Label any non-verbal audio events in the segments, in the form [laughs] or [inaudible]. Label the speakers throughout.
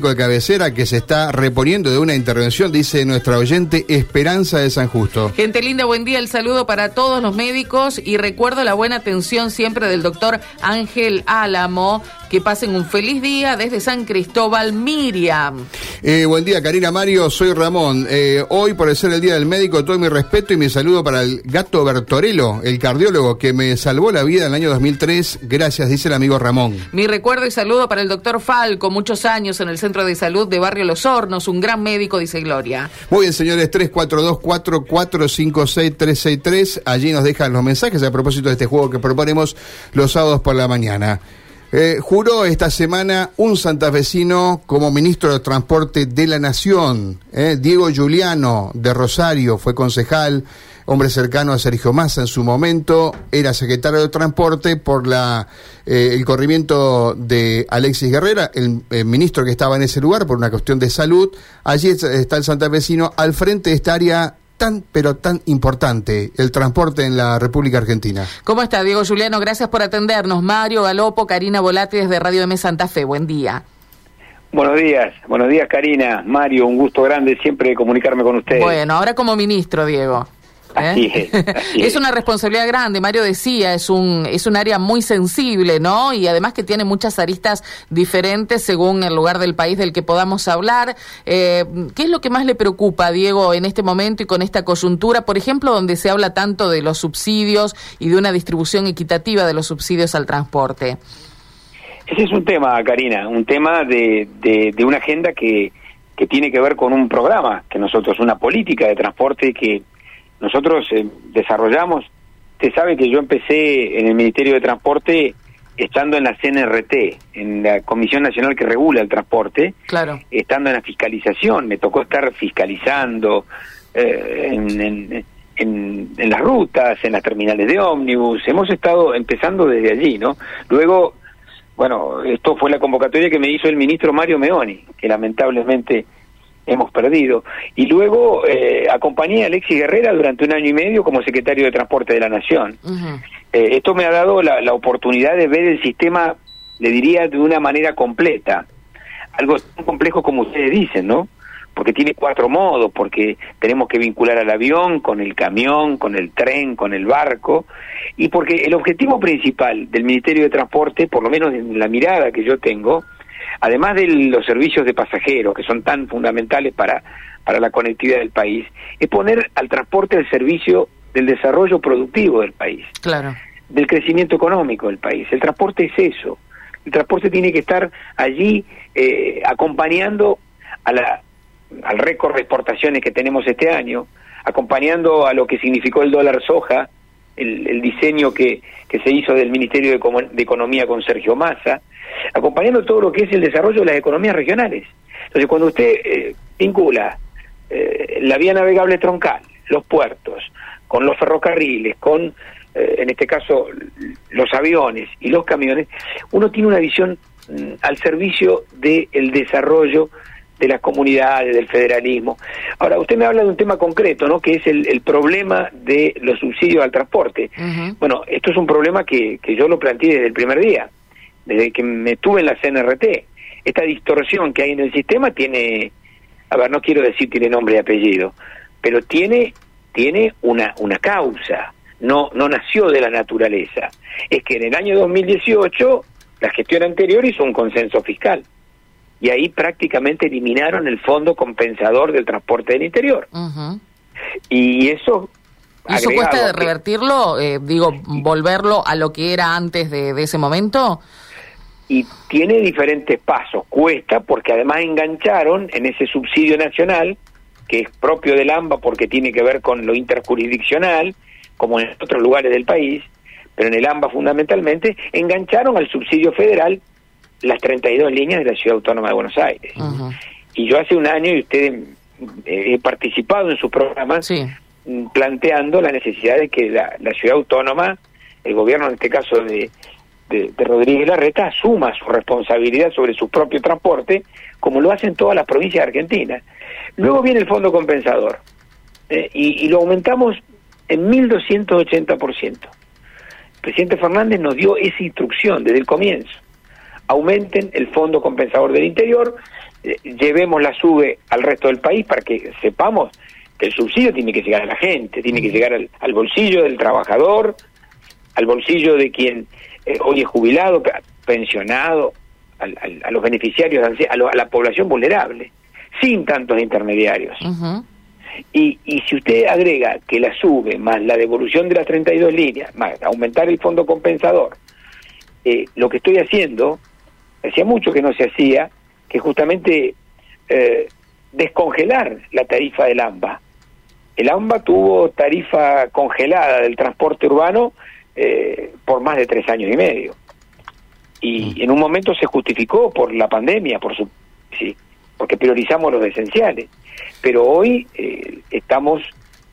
Speaker 1: de cabecera que se está reponiendo de una intervención, dice nuestra oyente Esperanza de San Justo.
Speaker 2: Gente linda, buen día, el saludo para todos los médicos y recuerdo la buena atención siempre del doctor Ángel Álamo. Que pasen un feliz día desde San Cristóbal, Miriam.
Speaker 1: Eh, buen día, Karina Mario, soy Ramón. Eh, hoy, por ser el Día del Médico, todo mi respeto y mi saludo para el gato Bertorello, el cardiólogo que me salvó la vida en el año 2003. Gracias, dice el amigo Ramón.
Speaker 2: Mi recuerdo y saludo para el doctor Falco, muchos años en el Centro de Salud de Barrio Los Hornos, un gran médico, dice Gloria.
Speaker 1: Muy bien, señores, 342-4456363. Allí nos dejan los mensajes a propósito de este juego que proponemos los sábados por la mañana. Eh, juró esta semana un santafesino como ministro de Transporte de la Nación. Eh, Diego Giuliano de Rosario fue concejal, hombre cercano a Sergio Massa en su momento, era secretario de Transporte por la eh, el corrimiento de Alexis Guerrera, el, el, ministro que estaba en ese lugar por una cuestión de salud. Allí está el santafesino al frente de esta área tan, pero tan importante el transporte en la República Argentina.
Speaker 2: ¿Cómo está, Diego Juliano? Gracias por atendernos. Mario Galopo, Karina Volati desde Radio M Santa Fe. Buen día.
Speaker 3: Buenos días, buenos días Karina, Mario, un gusto grande siempre comunicarme con ustedes.
Speaker 2: Bueno, ahora como ministro, Diego.
Speaker 3: ¿Eh? [laughs]
Speaker 2: es, una responsabilidad grande, Mario decía, es un, es un área muy sensible, ¿no? Y además que tiene muchas aristas diferentes según el lugar del país del que podamos hablar. Eh, ¿Qué es lo que más le preocupa, Diego, en este momento y con esta coyuntura, por ejemplo, donde se habla tanto de los subsidios y de una distribución equitativa de los subsidios al transporte?
Speaker 3: Ese es un tema, Karina, un tema de, de, de una agenda que, que tiene que ver con un programa que nosotros, una política de transporte que nosotros eh, desarrollamos, usted sabe que yo empecé en el Ministerio de Transporte estando en la CNRT, en la Comisión Nacional que regula el transporte,
Speaker 2: claro.
Speaker 3: estando en la fiscalización, me tocó estar fiscalizando eh, en, en, en, en, las rutas, en las terminales de ómnibus, hemos estado empezando desde allí, ¿no? Luego, bueno, esto fue la convocatoria que me hizo el ministro Mario Meoni, que lamentablemente hemos perdido. Y luego eh, acompañé a Alexis Guerrera durante un año y medio como secretario de Transporte de la Nación. Uh -huh. eh, esto me ha dado la, la, oportunidad de ver el sistema, le diría, de una manera completa. Algo tan complejo como ustedes dicen, ¿no? Porque tiene cuatro modos, porque tenemos que vincular al avión, con el camión, con el tren, con el barco, y porque el objetivo principal del Ministerio de Transporte, por lo menos en la mirada que yo tengo, además de los servicios de pasajeros, que son tan fundamentales para, para la conectividad del país, es poner al transporte al servicio del desarrollo productivo del país,
Speaker 2: claro.
Speaker 3: del crecimiento económico del país. El transporte es eso. El transporte tiene que estar allí eh, acompañando a la, al récord de exportaciones que tenemos este año, acompañando a lo que significó el dólar soja, el, diseño que, que se hizo del Ministerio de, de Economía con Sergio Massa, acompañando todo lo que es el desarrollo de las economías regionales. Entonces, cuando usted eh, vincula eh, la vía navegable troncal, los puertos, con los ferrocarriles, con, eh, en este caso, los aviones y los camiones, uno tiene una visión mm, al servicio del el desarrollo de las comunidades, del federalismo. Ahora, usted me habla de un tema concreto, ¿no? Que es el, el problema de los subsidios al transporte. Uh -huh. Bueno, esto es un problema que, que yo lo planteé desde el primer día desde que me tuve en la CNRT. Esta distorsión que hay en el sistema tiene, a ver, no quiero decir tiene nombre y apellido, pero tiene, tiene una, una causa, no, no nació de la naturaleza. Es que en el año 2018 la gestión anterior hizo un consenso fiscal y ahí prácticamente eliminaron el fondo compensador del transporte del interior. Uh -huh. Y eso
Speaker 2: ¿Y eso cuesta de revertirlo? Eh, digo, volverlo a lo que era antes de, de, ese momento
Speaker 3: y tiene diferentes pasos. Cuesta porque además engancharon en ese subsidio nacional, que es propio del AMBA porque tiene que ver con lo interjurisdiccional, como en otros lugares del país, pero en el AMBA fundamentalmente, engancharon al subsidio federal las 32 líneas de la Ciudad Autónoma de Buenos Aires. Uh -huh. Y yo hace un año, y usted eh, he participado en su programa,
Speaker 2: sí.
Speaker 3: planteando la necesidad de que la, la Ciudad Autónoma, el gobierno en este caso de, de, de, Rodríguez Larreta asuma su responsabilidad sobre su propio transporte, como lo hacen todas las provincias de Argentina. Luego viene el fondo compensador, eh, y, y, lo aumentamos en 1.280%. El presidente Fernández nos dio esa instrucción desde el comienzo. Aumenten el fondo compensador del interior, eh, llevemos la sube al resto del país para que sepamos que el subsidio tiene que llegar a la gente, tiene que llegar al, bolsillo del trabajador, al bolsillo de quien eh, hoy es jubilado, pensionado, a los beneficiarios, a, la población vulnerable, sin tantos intermediarios. y, y si usted agrega que la sube, más la devolución de las 32 líneas, más aumentar el fondo compensador, eh, lo que estoy haciendo, hacía mucho que no se hacía, que justamente eh, descongelar la tarifa del AMBA. El AMBA tuvo tarifa congelada del transporte urbano eh, por más de tres años y medio. Y mm. en un momento se justificó por la pandemia, por su, sí, porque priorizamos los esenciales. Pero hoy eh, estamos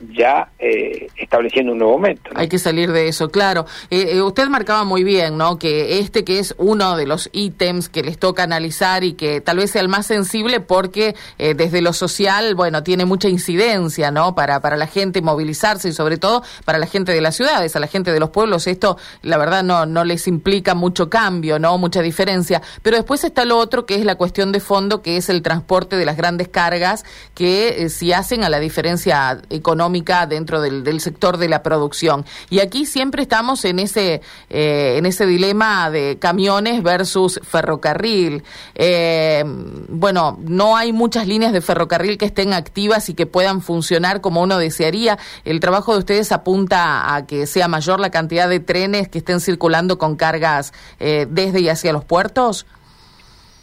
Speaker 3: ya eh, estableciendo un nuevo momento.
Speaker 2: Hay que salir de eso, claro. Eh, eh, usted marcaba muy bien, ¿no? Que este que es uno de los ítems que les toca analizar y que tal vez sea el más sensible porque desde lo social, bueno, tiene mucha incidencia, ¿no? Para, para la gente movilizarse y sobre todo para la gente de las ciudades, a la gente de los pueblos, esto la verdad no, no les implica mucho cambio, ¿no? Mucha diferencia. Pero después está lo otro que es la cuestión de fondo, que es el transporte de las grandes cargas, que si hacen a la diferencia económica dentro del, sector de la producción. Y aquí siempre estamos en ese, eh, en ese dilema de camiones versus ferrocarril. Eh, bueno, no hay muchas líneas de ferrocarril que estén activas y que puedan funcionar como uno desearía. El trabajo de ustedes apunta a que sea mayor la cantidad de trenes que estén circulando con cargas eh, desde y hacia los puertos.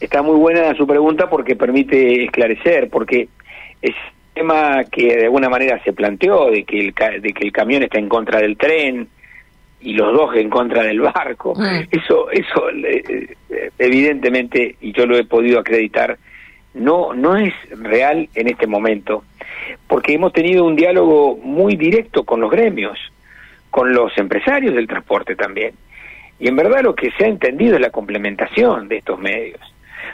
Speaker 3: Está muy buena su pregunta porque permite esclarecer, porque es tema que de alguna manera se planteó de que el, de que el camión está en contra del tren y los dos en contra del barco mm. eso eso eh, evidentemente y yo lo he podido acreditar no no es real en este momento porque hemos tenido un diálogo muy directo con los gremios con los empresarios del transporte también y en verdad lo que se ha entendido es la complementación de estos medios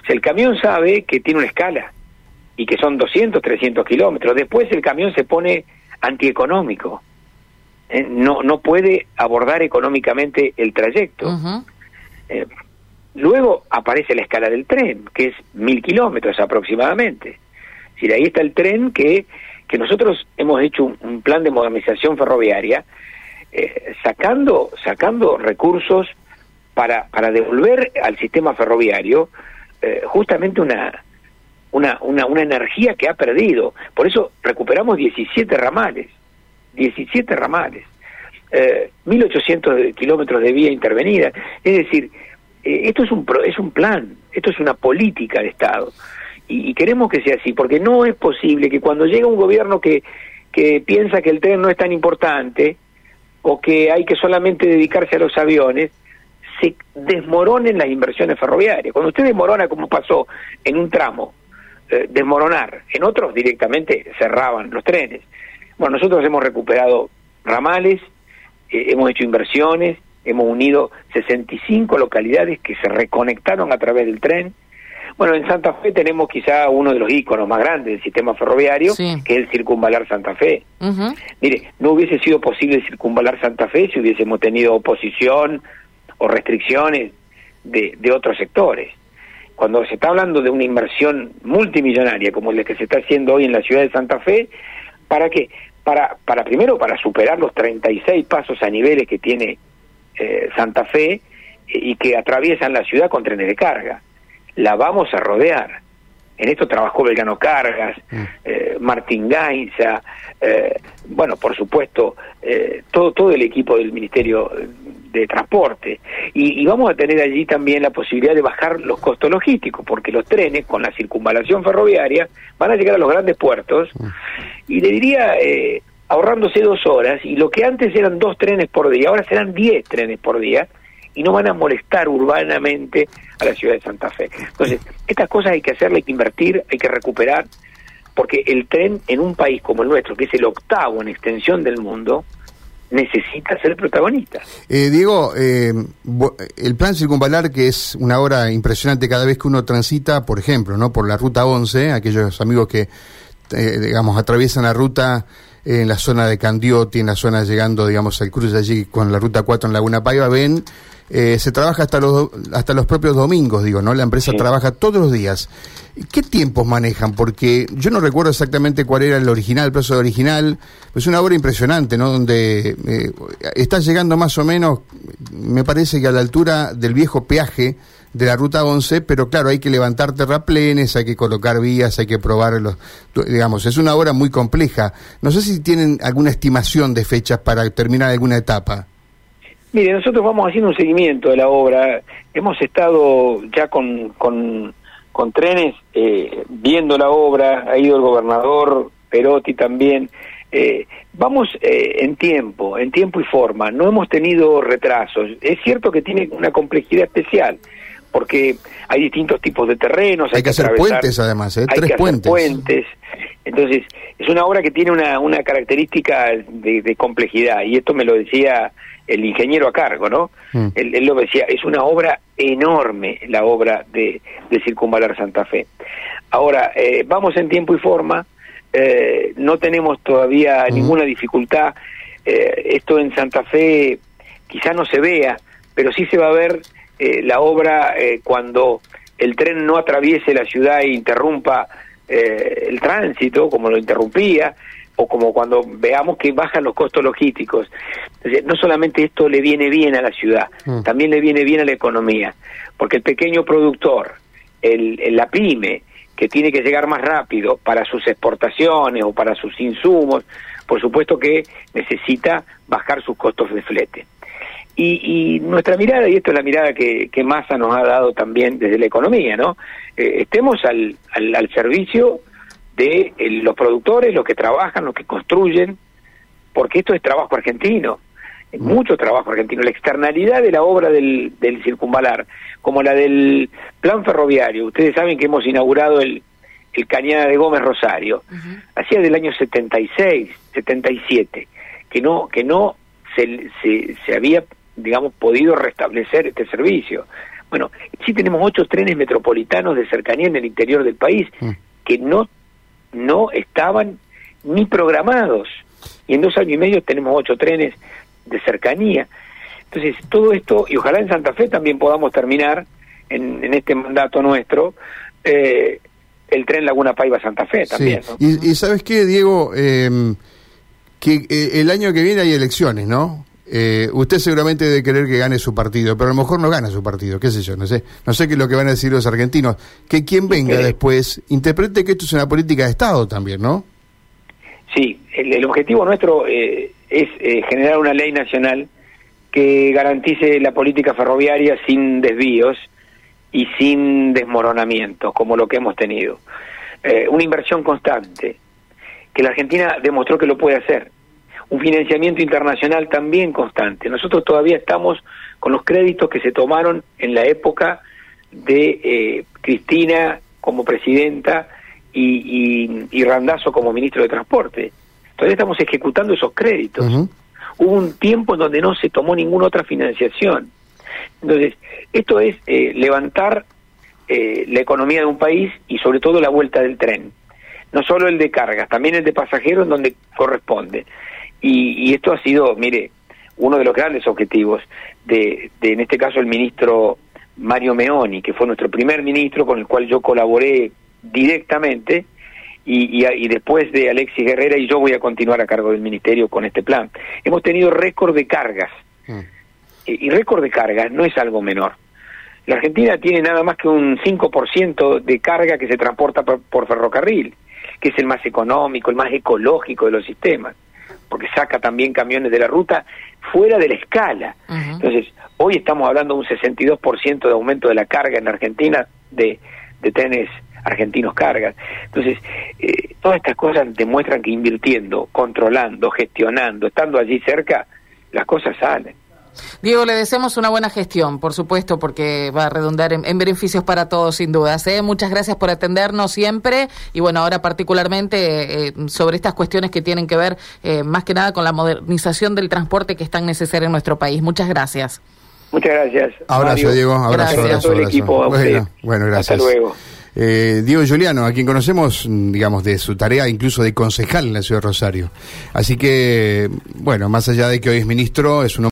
Speaker 3: o sea, el camión sabe que tiene una escala y que son 200, 300 kilómetros. Después el camión se pone antieconómico. Eh, no, no puede abordar económicamente el trayecto. Eh, luego aparece la escala del tren, que es mil kilómetros aproximadamente. Es ahí está el tren que, que nosotros hemos hecho un, plan de modernización ferroviaria eh, sacando, sacando recursos para, para devolver al sistema ferroviario justamente una, una, una, una energía que ha perdido. Por eso recuperamos 17 ramales, 17 ramales, eh, 1.800 kilómetros de vía intervenida. Es decir, eh, esto es un, es un plan, esto es una política de Estado. Y, queremos que sea así, porque no es posible que cuando llega un gobierno que, que piensa que el tren no es tan importante o que hay que solamente dedicarse a los aviones, se desmoronen las inversiones ferroviarias. Cuando usted desmorona, como pasó en un tramo, eh, desmoronar. En otros directamente cerraban los trenes. Bueno, nosotros hemos recuperado ramales, eh, hemos hecho inversiones, hemos unido 65 localidades que se reconectaron a través del tren. Bueno, en Santa Fe tenemos quizá uno de los íconos más grandes del sistema ferroviario, que es el circunvalar Santa Fe. Mire, no hubiese sido posible circunvalar Santa Fe si hubiésemos tenido oposición o restricciones de, de otros sectores cuando se está hablando de una inversión multimillonaria como la que se está haciendo hoy en la ciudad de Santa Fe, ¿para qué? Para, para primero, para superar los 36 pasos a niveles que tiene eh, Santa Fe eh, y que atraviesan la ciudad con trenes de carga. La vamos a rodear. En esto trabajó Belgano Cargas, mm. eh, Martín Gainza, bueno, por supuesto, todo, todo el equipo del Ministerio de transporte. Y, vamos a tener allí también la posibilidad de bajar los costos logísticos, porque los trenes con la circunvalación ferroviaria van a llegar a los grandes puertos y le diría, eh, ahorrándose dos horas, y lo que antes eran dos trenes por día, ahora serán diez trenes por día, y no van a molestar urbanamente a la ciudad de Santa Fe. Entonces, estas cosas hay que hacerle, hay que invertir, hay que recuperar, porque el tren en un país como el nuestro, que es el octavo en extensión del mundo, necesita ser protagonista.
Speaker 1: Eh, Diego, eh, el plan circunvalar, que es una hora impresionante cada vez que uno transita, por ejemplo, no por la ruta 11, aquellos amigos que, eh, digamos, atraviesan la ruta en la zona de Candioti, en la zona llegando, digamos, al cruce allí con la ruta 4 en Laguna Paiva, ven eh, se trabaja hasta los, hasta los propios domingos, digo, ¿no? La empresa trabaja todos los días. ¿Qué tiempos manejan? Porque yo no recuerdo exactamente cuál era el original, el plazo original. Es una obra impresionante, ¿no? Donde eh, está llegando más o menos, me parece que a la altura del viejo peaje de la ruta 11, pero claro, hay que levantar terraplenes, hay que colocar vías, hay que probar los, digamos, es una obra muy compleja. No sé si tienen alguna estimación de fechas para terminar alguna etapa.
Speaker 3: Mire, nosotros vamos haciendo un seguimiento de la obra. Hemos estado ya con, con, trenes eh, viendo la obra, ha ido el gobernador Perotti también. Eh, vamos eh, en tiempo, en tiempo y forma. No hemos tenido retrasos. Es cierto que tiene una complejidad especial porque hay distintos tipos de terrenos.
Speaker 1: Hay, que, hacer puentes además, ¿eh?
Speaker 3: Tres puentes. puentes. Entonces, es una obra que tiene una, una característica de, complejidad, y esto me lo decía el ingeniero a cargo, ¿no? Mm. Él, lo decía, es una obra enorme la obra de, de Circunvalar Santa Fe. Ahora, eh, vamos en tiempo y forma, eh, no tenemos todavía mm. ninguna dificultad, eh, esto en Santa Fe quizá no se vea, pero sí se va a ver eh, la obra eh, cuando el tren no atraviese la ciudad e interrumpa eh, el tránsito, como lo interrumpía, o como cuando veamos que bajan los costos logísticos. no solamente esto le viene bien a la ciudad, mm. también le viene bien a la economía, porque el pequeño productor, el, la pyme, que tiene que llegar más rápido para sus exportaciones o para sus insumos, por supuesto que necesita bajar sus costos de flete. Y, nuestra mirada, y esto es la mirada que, que Massa nos ha dado también desde la economía, ¿no? Eh, estemos al, al, servicio de eh, los productores, los que trabajan, los que construyen, porque esto es trabajo argentino, es mucho trabajo argentino. La externalidad de la obra del, del circunvalar, como la del plan ferroviario, ustedes saben que hemos inaugurado el, el Cañada de Gómez Rosario, hacía del año 76, 77, que no, que no se, se, se había digamos, podido restablecer este servicio. Bueno, sí tenemos ocho trenes metropolitanos de cercanía en el interior del país mm. que no, no estaban ni programados. Y en dos años y medio tenemos ocho trenes de cercanía. Entonces, todo esto, y ojalá en Santa Fe también podamos terminar en, en este mandato nuestro, eh, el tren Laguna Paiva Santa Fe también.
Speaker 1: Y, sabes qué, Diego, em, que eh, el año que viene hay elecciones, ¿no? Eh, usted seguramente debe querer que gane su partido, pero a lo mejor no gana su partido, qué sé yo, no sé. No sé qué es lo que van a decir los argentinos. Que quien venga después interprete que esto es una política de Estado también, ¿no?
Speaker 3: Sí, el, objetivo nuestro eh, es eh, generar una ley nacional que garantice la política ferroviaria sin desvíos y sin desmoronamientos, como lo que hemos tenido. una inversión constante, que la Argentina demostró que lo puede hacer un financiamiento internacional también constante. Nosotros todavía estamos con los créditos que se tomaron en la época de eh, Cristina como presidenta y, y, Randazo como ministro de Transporte. Todavía estamos ejecutando esos créditos. Hubo un tiempo en donde no se tomó ninguna otra financiación. Entonces, esto es eh, levantar eh, la economía de un país y sobre todo la vuelta del tren. No solo el de cargas, también el de pasajeros donde corresponde. Y, esto ha sido, mire, uno de los grandes objetivos de, en este caso, el ministro Mario Meoni, que fue nuestro primer ministro con el cual yo colaboré directamente, y, y, después de Alexis Guerrera, y yo voy a continuar a cargo del ministerio con este plan. Hemos tenido récord de cargas, mm. y, récord de cargas no es algo menor. La Argentina tiene nada más que un 5% de carga que se transporta por ferrocarril, que es el más económico, el más ecológico de los sistemas porque saca también camiones de la ruta fuera de la escala. Entonces, hoy estamos hablando de un 62% de aumento de la carga en Argentina de, de trenes argentinos cargas. Entonces, eh, todas estas cosas demuestran que invirtiendo, controlando, gestionando, estando allí cerca, las cosas salen.
Speaker 2: Diego, le deseamos una buena gestión, por supuesto, porque va a redundar en, beneficios para todos, sin dudas. ¿eh? Muchas gracias por atendernos siempre y, bueno, ahora particularmente eh, sobre estas cuestiones que tienen que ver eh, más que nada con la modernización del transporte que es tan necesario en nuestro país. Muchas gracias.
Speaker 3: Muchas gracias.
Speaker 1: Abrazo, Diego. Abrazo,
Speaker 3: gracias a todo el equipo.
Speaker 1: bueno, gracias.
Speaker 3: Hasta luego.
Speaker 1: Diego Juliano, a quien conocemos, digamos, de su tarea incluso de concejal en la ciudad de Rosario. Así que, bueno, más allá de que hoy es ministro, es un